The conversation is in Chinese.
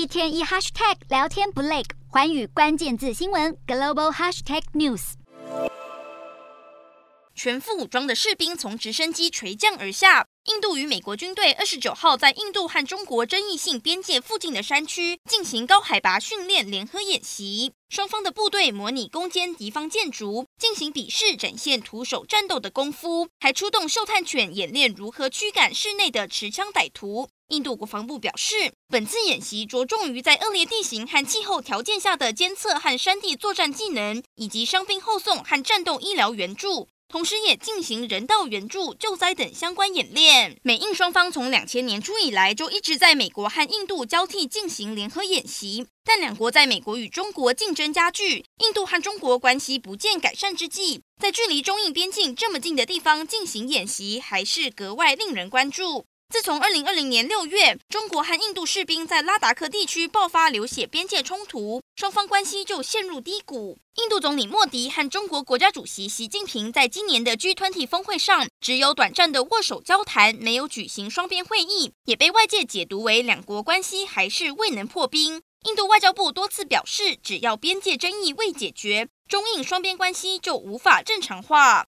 一天一 hashtag 聊天不累，环宇关键字新闻 global hashtag news。全副武装的士兵从直升机垂降而下。印度与美国军队二十九号在印度和中国争议性边界附近的山区进行高海拔训练联合演习，双方的部队模拟攻坚敌方建筑，进行比试，展现徒手战斗的功夫，还出动嗅探犬演练如何驱赶室内的持枪歹徒。印度国防部表示，本次演习着重于在恶劣地形和气候条件下的监测和山地作战技能，以及伤兵后送和战斗医疗援助，同时也进行人道援助、救灾等相关演练。美印双方从两千年初以来就一直在美国和印度交替进行联合演习，但两国在美国与中国竞争加剧、印度和中国关系不见改善之际，在距离中印边境这么近的地方进行演习，还是格外令人关注。自从二零二零年六月，中国和印度士兵在拉达克地区爆发流血边界冲突，双方关系就陷入低谷。印度总理莫迪和中国国家主席习近平在今年的 G20 峰会上只有短暂的握手交谈，没有举行双边会议，也被外界解读为两国关系还是未能破冰。印度外交部多次表示，只要边界争议未解决，中印双边关系就无法正常化。